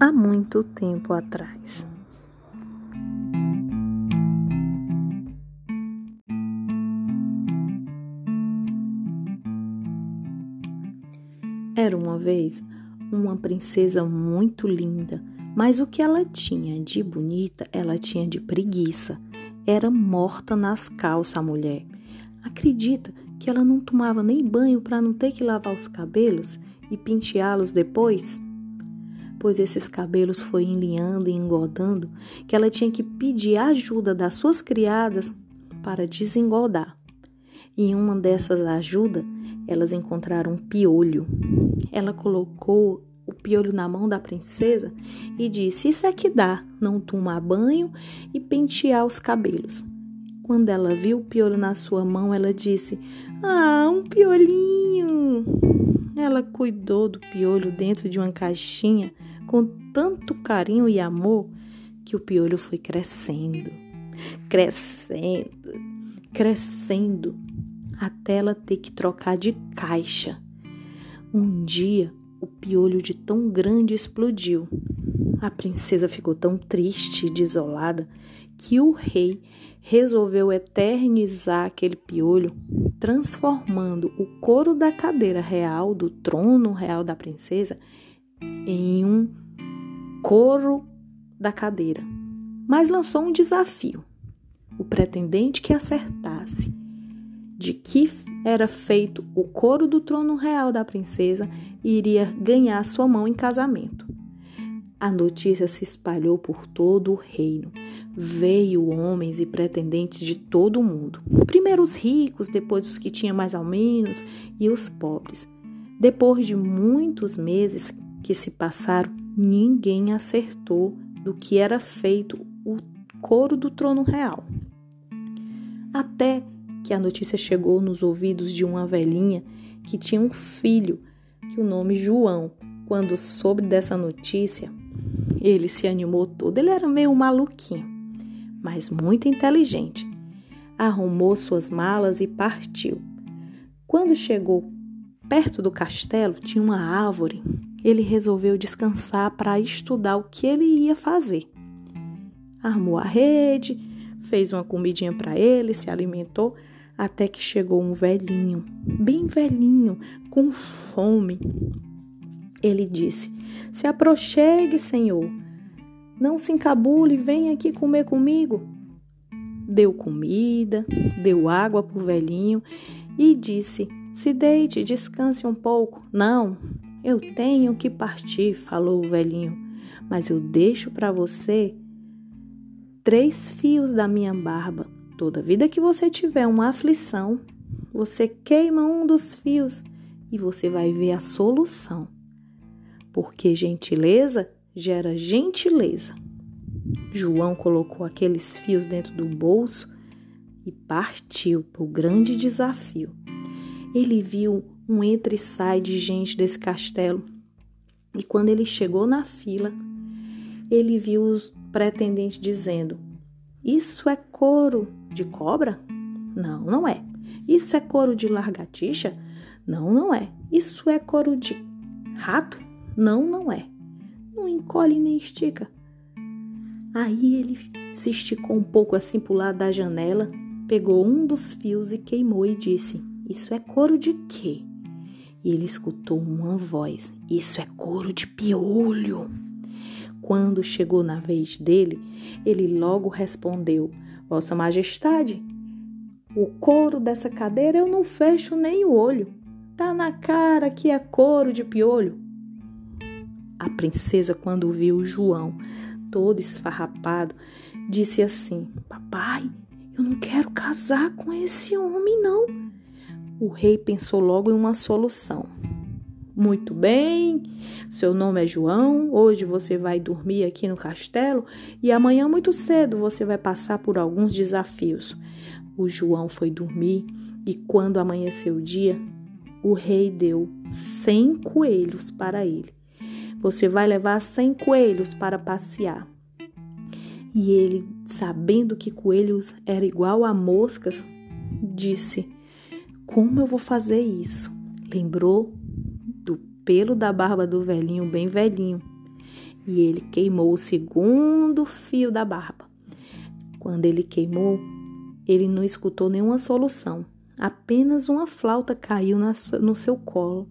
há muito tempo atrás. Era uma vez uma princesa muito linda, mas o que ela tinha de bonita, ela tinha de preguiça. Era morta nas calças a mulher. Acredita que ela não tomava nem banho para não ter que lavar os cabelos e penteá-los depois? Pois esses cabelos foi enlinhando e engodando que ela tinha que pedir ajuda das suas criadas para desengodar. E em uma dessas ajudas, elas encontraram um piolho. Ela colocou o piolho na mão da princesa e disse: Isso é que dá, não tomar banho e pentear os cabelos. Quando ela viu o piolho na sua mão, ela disse: Ah, um piolinho! Ela cuidou do piolho dentro de uma caixinha com tanto carinho e amor que o piolho foi crescendo, crescendo, crescendo, até ela ter que trocar de caixa. Um dia, o piolho de tão grande explodiu. A princesa ficou tão triste e desolada que o rei resolveu eternizar aquele piolho, transformando o couro da cadeira real, do trono real da princesa, em um couro da cadeira. Mas lançou um desafio: o pretendente que acertasse de que era feito o couro do trono real da princesa iria ganhar sua mão em casamento. A notícia se espalhou por todo o reino. Veio homens e pretendentes de todo o mundo. Primeiro os ricos, depois os que tinham mais ou menos e os pobres. Depois de muitos meses que se passaram, ninguém acertou do que era feito o coro do trono real. Até que a notícia chegou nos ouvidos de uma velhinha que tinha um filho, que o nome João. Quando soube dessa notícia, ele se animou todo. Ele era meio maluquinho, mas muito inteligente. Arrumou suas malas e partiu. Quando chegou perto do castelo, tinha uma árvore. Ele resolveu descansar para estudar o que ele ia fazer. Armou a rede, fez uma comidinha para ele, se alimentou, até que chegou um velhinho, bem velhinho, com fome. Ele disse: Se aproxegue, Senhor. Não se encabule, vem aqui comer comigo. Deu comida, deu água para o velhinho e disse: Se deite, descanse um pouco. Não, eu tenho que partir, falou o velhinho, mas eu deixo para você três fios da minha barba. Toda vida que você tiver uma aflição, você queima um dos fios e você vai ver a solução porque gentileza gera gentileza. João colocou aqueles fios dentro do bolso e partiu para o grande desafio. Ele viu um entra e sai de gente desse castelo e quando ele chegou na fila, ele viu os pretendentes dizendo: Isso é couro de cobra? Não, não é. Isso é couro de largatixa? Não, não é. Isso é couro de rato? Não, não é. Não encolhe nem estica. Aí ele se esticou um pouco assim para o lado da janela, pegou um dos fios e queimou e disse: Isso é couro de quê? E ele escutou uma voz: Isso é couro de piolho. Quando chegou na vez dele, ele logo respondeu: Vossa Majestade, o couro dessa cadeira eu não fecho nem o olho. Tá na cara que é couro de piolho. A princesa, quando viu João todo esfarrapado, disse assim: Papai, eu não quero casar com esse homem, não. O rei pensou logo em uma solução. Muito bem, seu nome é João. Hoje você vai dormir aqui no castelo e amanhã, muito cedo, você vai passar por alguns desafios. O João foi dormir e, quando amanheceu o dia, o rei deu cem coelhos para ele. Você vai levar cem coelhos para passear. E ele, sabendo que coelhos era igual a moscas, disse: Como eu vou fazer isso? Lembrou do pelo da barba do velhinho, bem velhinho. e ele queimou o segundo fio da barba. Quando ele queimou, ele não escutou nenhuma solução. Apenas uma flauta caiu no seu colo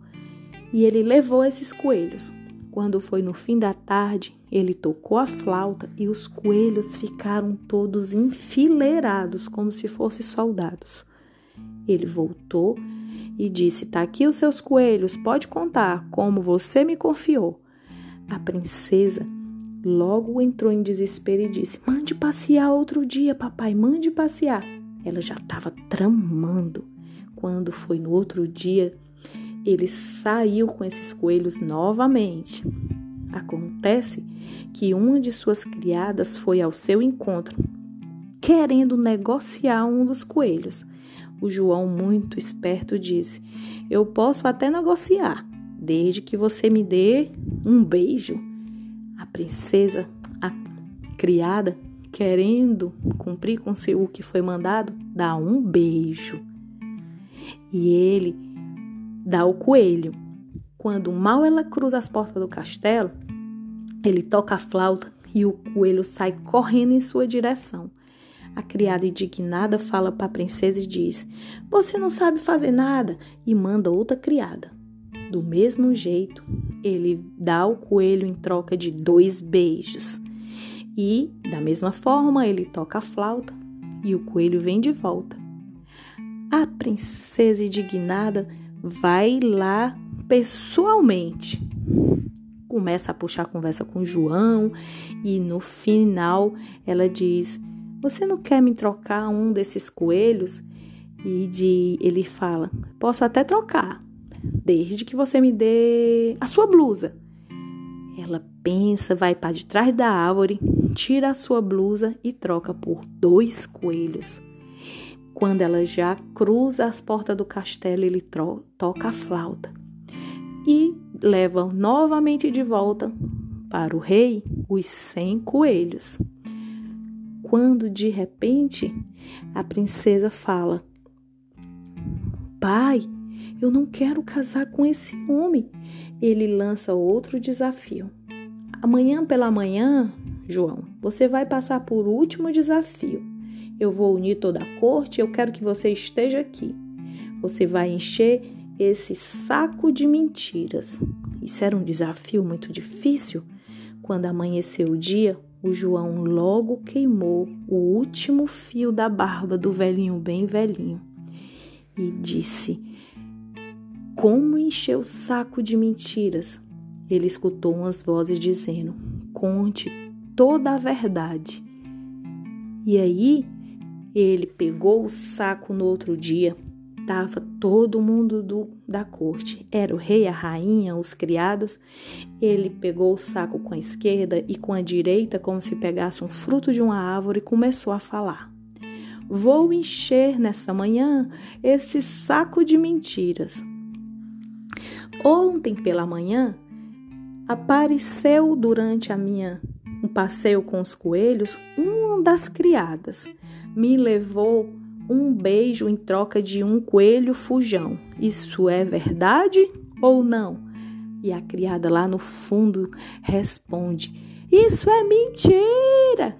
e ele levou esses coelhos. Quando foi no fim da tarde, ele tocou a flauta e os coelhos ficaram todos enfileirados, como se fossem soldados. Ele voltou e disse: Tá aqui os seus coelhos, pode contar, como você me confiou. A princesa logo entrou em desespero e disse: Mande passear outro dia, papai, mande passear. Ela já estava tramando. Quando foi no outro dia, ele saiu com esses coelhos novamente. Acontece que uma de suas criadas foi ao seu encontro, querendo negociar um dos coelhos. O João, muito esperto, disse: Eu posso até negociar, desde que você me dê um beijo. A princesa, a criada, querendo cumprir com o que foi mandado, dá um beijo. E ele dá o coelho. Quando mal ela cruza as portas do castelo, ele toca a flauta e o coelho sai correndo em sua direção. A criada indignada fala para a princesa e diz: Você não sabe fazer nada, e manda outra criada. Do mesmo jeito, ele dá o coelho em troca de dois beijos. E, da mesma forma, ele toca a flauta e o coelho vem de volta. A princesa indignada vai lá pessoalmente. Começa a puxar a conversa com João e no final ela diz: Você não quer me trocar um desses coelhos? E de, ele fala: Posso até trocar, desde que você me dê a sua blusa. Ela pensa, vai para de trás da árvore, tira a sua blusa e troca por dois coelhos. Quando ela já cruza as portas do castelo, ele toca a flauta e leva novamente de volta para o rei os cem coelhos. Quando de repente a princesa fala: Pai, eu não quero casar com esse homem. Ele lança outro desafio. Amanhã pela manhã, João, você vai passar por último desafio. Eu vou unir toda a corte, eu quero que você esteja aqui. Você vai encher esse saco de mentiras. Isso era um desafio muito difícil. Quando amanheceu o dia, o João logo queimou o último fio da barba do velhinho bem velhinho e disse: Como encher o saco de mentiras? Ele escutou umas vozes dizendo: Conte toda a verdade. E aí ele pegou o saco no outro dia estava todo mundo do, da corte. Era o rei, a rainha, os criados. Ele pegou o saco com a esquerda e com a direita, como se pegasse um fruto de uma árvore, e começou a falar. Vou encher nessa manhã esse saco de mentiras. Ontem pela manhã apareceu durante a minha um passeio com os coelhos uma das criadas. Me levou um beijo em troca de um coelho fujão. Isso é verdade ou não? E a criada lá no fundo responde: Isso é mentira!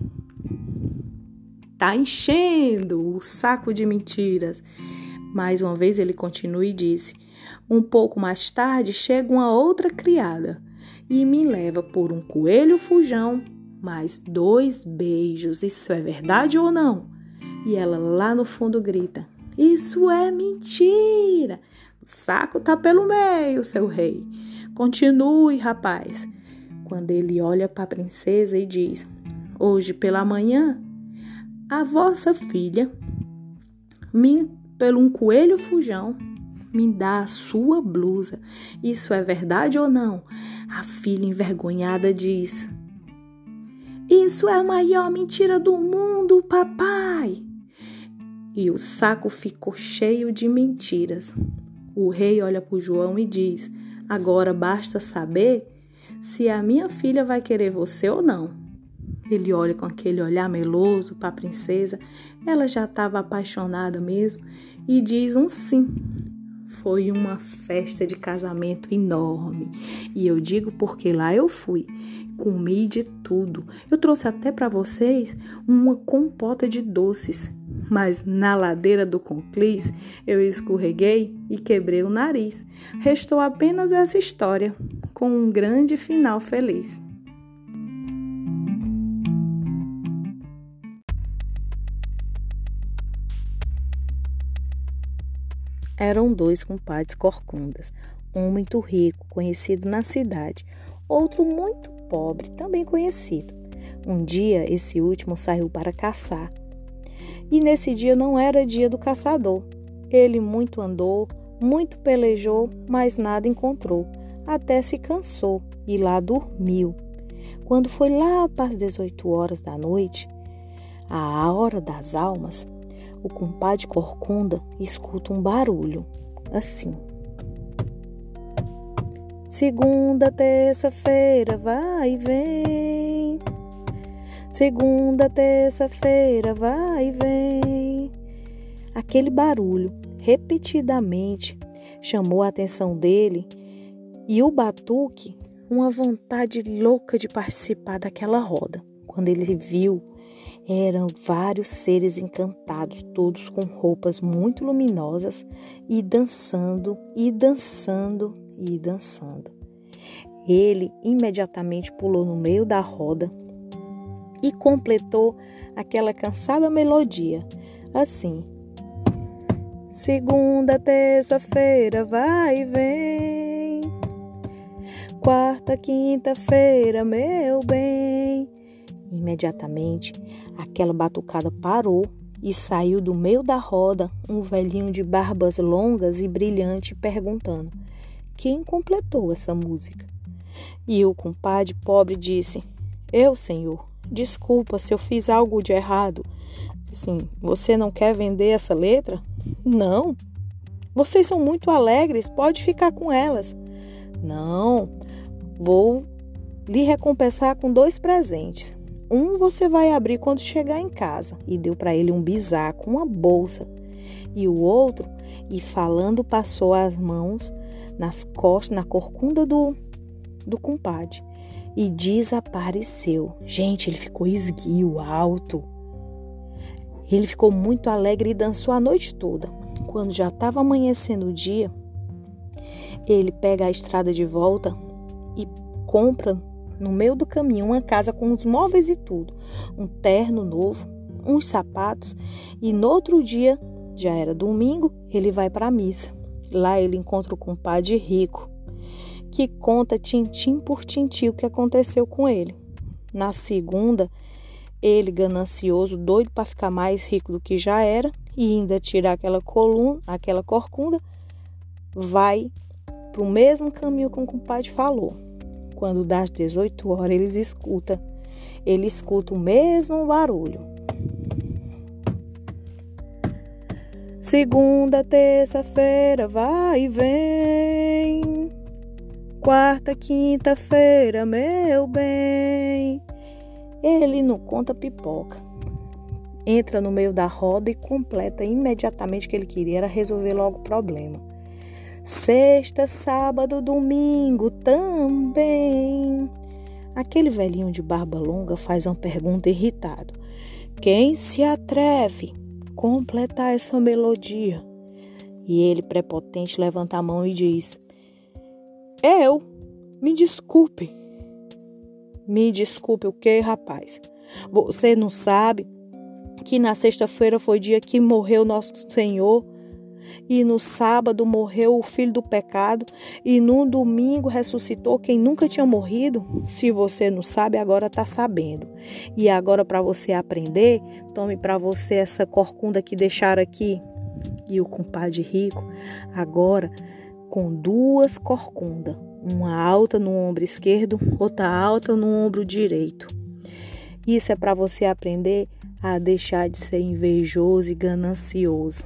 Tá enchendo o saco de mentiras. Mais uma vez ele continua e disse: Um pouco mais tarde chega uma outra criada e me leva por um coelho fujão mais dois beijos. Isso é verdade ou não? E ela lá no fundo grita: Isso é mentira! O saco tá pelo meio, seu rei. Continue, rapaz. Quando ele olha para a princesa e diz: Hoje pela manhã, a vossa filha, me, pelo um coelho fujão, me dá a sua blusa. Isso é verdade ou não? A filha envergonhada diz: Isso é a maior mentira do mundo, papai e o saco ficou cheio de mentiras. O rei olha para João e diz: Agora basta saber se a minha filha vai querer você ou não. Ele olha com aquele olhar meloso para a princesa. Ela já estava apaixonada mesmo e diz um sim. Foi uma festa de casamento enorme. E eu digo porque lá eu fui. Comi de tudo. Eu trouxe até para vocês uma compota de doces. Mas na ladeira do conclis eu escorreguei e quebrei o nariz. Restou apenas essa história, com um grande final feliz. Eram dois compadres corcundas, um muito rico, conhecido na cidade, outro muito pobre, também conhecido. Um dia, esse último saiu para caçar. E nesse dia não era dia do caçador. Ele muito andou, muito pelejou, mas nada encontrou, até se cansou e lá dormiu. Quando foi lá para as 18 horas da noite, a hora das almas, o compadre Corcunda escuta um barulho, assim. Segunda, terça-feira, vai e vem. Segunda, terça-feira, vai e vem. Aquele barulho, repetidamente, chamou a atenção dele e o batuque, uma vontade louca de participar daquela roda. Quando ele viu eram vários seres encantados, todos com roupas muito luminosas e dançando, e dançando, e dançando. Ele imediatamente pulou no meio da roda e completou aquela cansada melodia, assim: Segunda, terça-feira, vai e vem. Quarta, quinta-feira, meu bem. Imediatamente, aquela batucada parou e saiu do meio da roda um velhinho de barbas longas e brilhante perguntando: Quem completou essa música? E o compadre pobre disse: Eu, senhor. Desculpa se eu fiz algo de errado. Sim, você não quer vender essa letra? Não. Vocês são muito alegres, pode ficar com elas. Não, vou lhe recompensar com dois presentes. Um você vai abrir quando chegar em casa. E deu para ele um bisaco, uma bolsa. E o outro, e falando, passou as mãos nas costas, na corcunda do, do compadre. E desapareceu. Gente, ele ficou esguio, alto. Ele ficou muito alegre e dançou a noite toda. Quando já estava amanhecendo o dia, ele pega a estrada de volta e compra no meio do caminho, uma casa com os móveis e tudo, um terno novo, uns sapatos, e no outro dia, já era domingo, ele vai para a missa. Lá ele encontra o compadre rico, que conta tintim por tintim o que aconteceu com ele. Na segunda, ele ganancioso, doido para ficar mais rico do que já era e ainda tirar aquela coluna, aquela corcunda, vai para o mesmo caminho que o compadre falou. Quando das 18 horas eles escuta, ele escuta o mesmo barulho. Segunda, terça-feira, vai e vem. Quarta, quinta-feira, meu bem. Ele não conta pipoca. Entra no meio da roda e completa imediatamente o que ele queria era resolver logo o problema. Sexta, sábado, domingo também. Aquele velhinho de barba longa faz uma pergunta irritado. Quem se atreve a completar essa melodia? E ele, prepotente, levanta a mão e diz: Eu, me desculpe. Me desculpe o que, rapaz? Você não sabe que na sexta-feira foi dia que morreu nosso Senhor? E no sábado morreu o filho do pecado, e no domingo ressuscitou quem nunca tinha morrido? Se você não sabe, agora está sabendo. E agora, para você aprender, tome para você essa corcunda que deixaram aqui. E o compadre rico, agora com duas corcundas, uma alta no ombro esquerdo, outra alta no ombro direito. Isso é para você aprender a deixar de ser invejoso e ganancioso.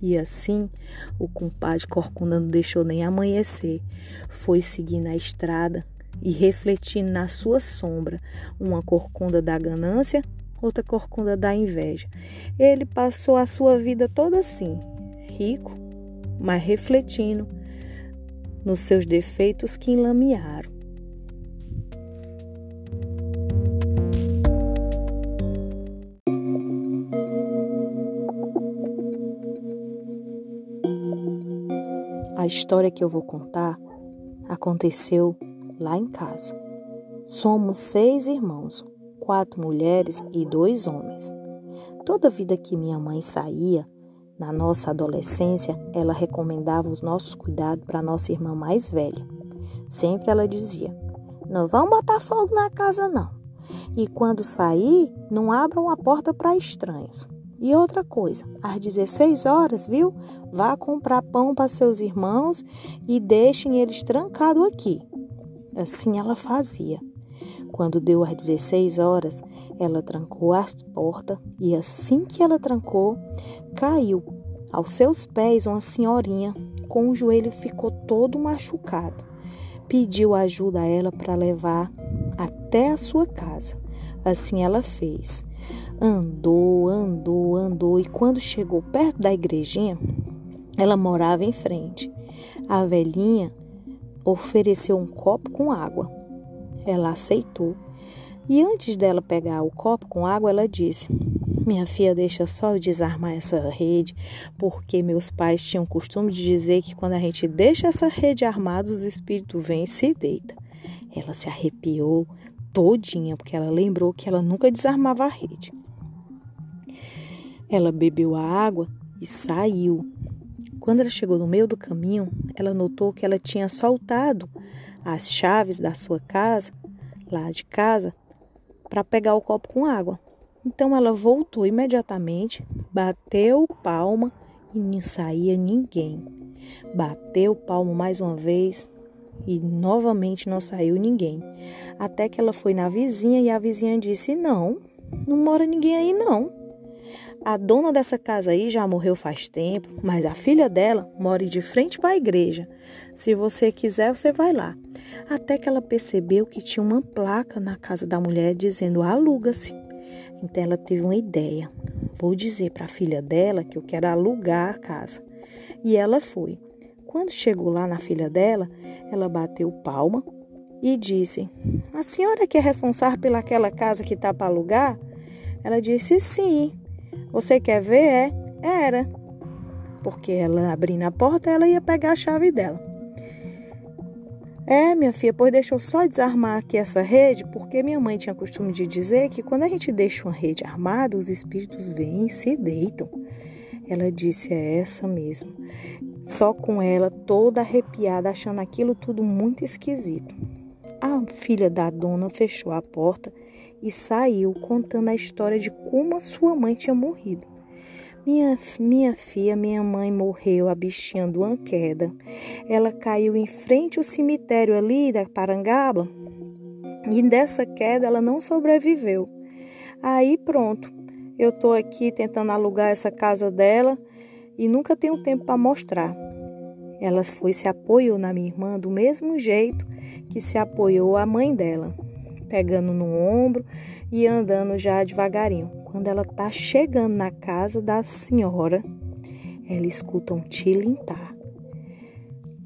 E assim, o compadre Corcunda não deixou nem amanhecer. Foi seguindo a estrada e refletindo na sua sombra, uma corcunda da ganância, outra corcunda da inveja. Ele passou a sua vida toda assim, rico, mas refletindo nos seus defeitos que enlamearam. História que eu vou contar aconteceu lá em casa. Somos seis irmãos, quatro mulheres e dois homens. Toda vida que minha mãe saía, na nossa adolescência, ela recomendava os nossos cuidados para nossa irmã mais velha. Sempre ela dizia: Não vão botar fogo na casa, não. E quando sair, não abram a porta para estranhos. E outra coisa, às 16 horas, viu? Vá comprar pão para seus irmãos e deixem eles trancados aqui. Assim ela fazia. Quando deu às 16 horas, ela trancou as portas e assim que ela trancou, caiu aos seus pés uma senhorinha com o joelho ficou todo machucado. Pediu ajuda a ela para levar até a sua casa. Assim ela fez. Andou, andou, andou e quando chegou perto da igrejinha, ela morava em frente. A velhinha ofereceu um copo com água. Ela aceitou. E antes dela pegar o copo com água, ela disse: Minha filha, deixa só eu desarmar essa rede, porque meus pais tinham costume de dizer que quando a gente deixa essa rede armada, os espíritos vêm e se deitam. Ela se arrepiou todinha, porque ela lembrou que ela nunca desarmava a rede. Ela bebeu a água e saiu. Quando ela chegou no meio do caminho, ela notou que ela tinha soltado as chaves da sua casa, lá de casa, para pegar o copo com água. Então ela voltou imediatamente, bateu palma e não saía ninguém. Bateu palma mais uma vez e novamente não saiu ninguém. Até que ela foi na vizinha e a vizinha disse: Não, não mora ninguém aí não. A dona dessa casa aí já morreu faz tempo, mas a filha dela mora de frente para a igreja. Se você quiser, você vai lá. Até que ela percebeu que tinha uma placa na casa da mulher dizendo aluga-se. Então ela teve uma ideia. Vou dizer para a filha dela que eu quero alugar a casa. E ela foi. Quando chegou lá na filha dela, ela bateu palma e disse: A senhora que é responsável pelaquela casa que está para alugar? Ela disse: Sim. Você quer ver? É, era. Porque ela abrindo a porta, ela ia pegar a chave dela. É, minha filha, pois deixa eu só desarmar aqui essa rede, porque minha mãe tinha costume de dizer que quando a gente deixa uma rede armada, os espíritos vêm e se deitam. Ela disse: É essa mesmo. Só com ela toda arrepiada, achando aquilo tudo muito esquisito. A filha da dona fechou a porta e saiu contando a história de como a sua mãe tinha morrido. Minha, minha filha, minha mãe morreu, a bichinha queda. Ela caiu em frente ao cemitério ali da Parangaba e dessa queda ela não sobreviveu. Aí pronto, eu tô aqui tentando alugar essa casa dela e nunca tenho tempo para mostrar. Ela foi se apoiou na minha irmã do mesmo jeito que se apoiou a mãe dela pegando no ombro e andando já devagarinho. Quando ela está chegando na casa da senhora, ela escuta um tilintar,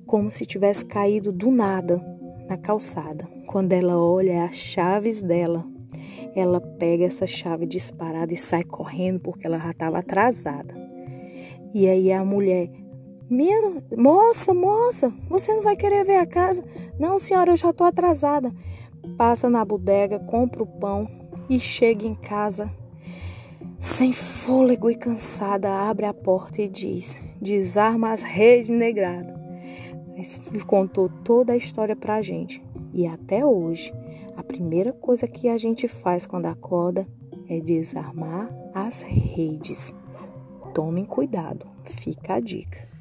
como se tivesse caído do nada na calçada. Quando ela olha as chaves dela, ela pega essa chave disparada e sai correndo porque ela já estava atrasada. E aí a mulher, minha moça, moça, você não vai querer ver a casa? Não, senhora, eu já estou atrasada passa na bodega, compra o pão e chega em casa sem fôlego e cansada, abre a porta e diz: desarma as redes negradas. Contou toda a história pra gente. E até hoje, a primeira coisa que a gente faz quando acorda é desarmar as redes. Tomem cuidado, fica a dica.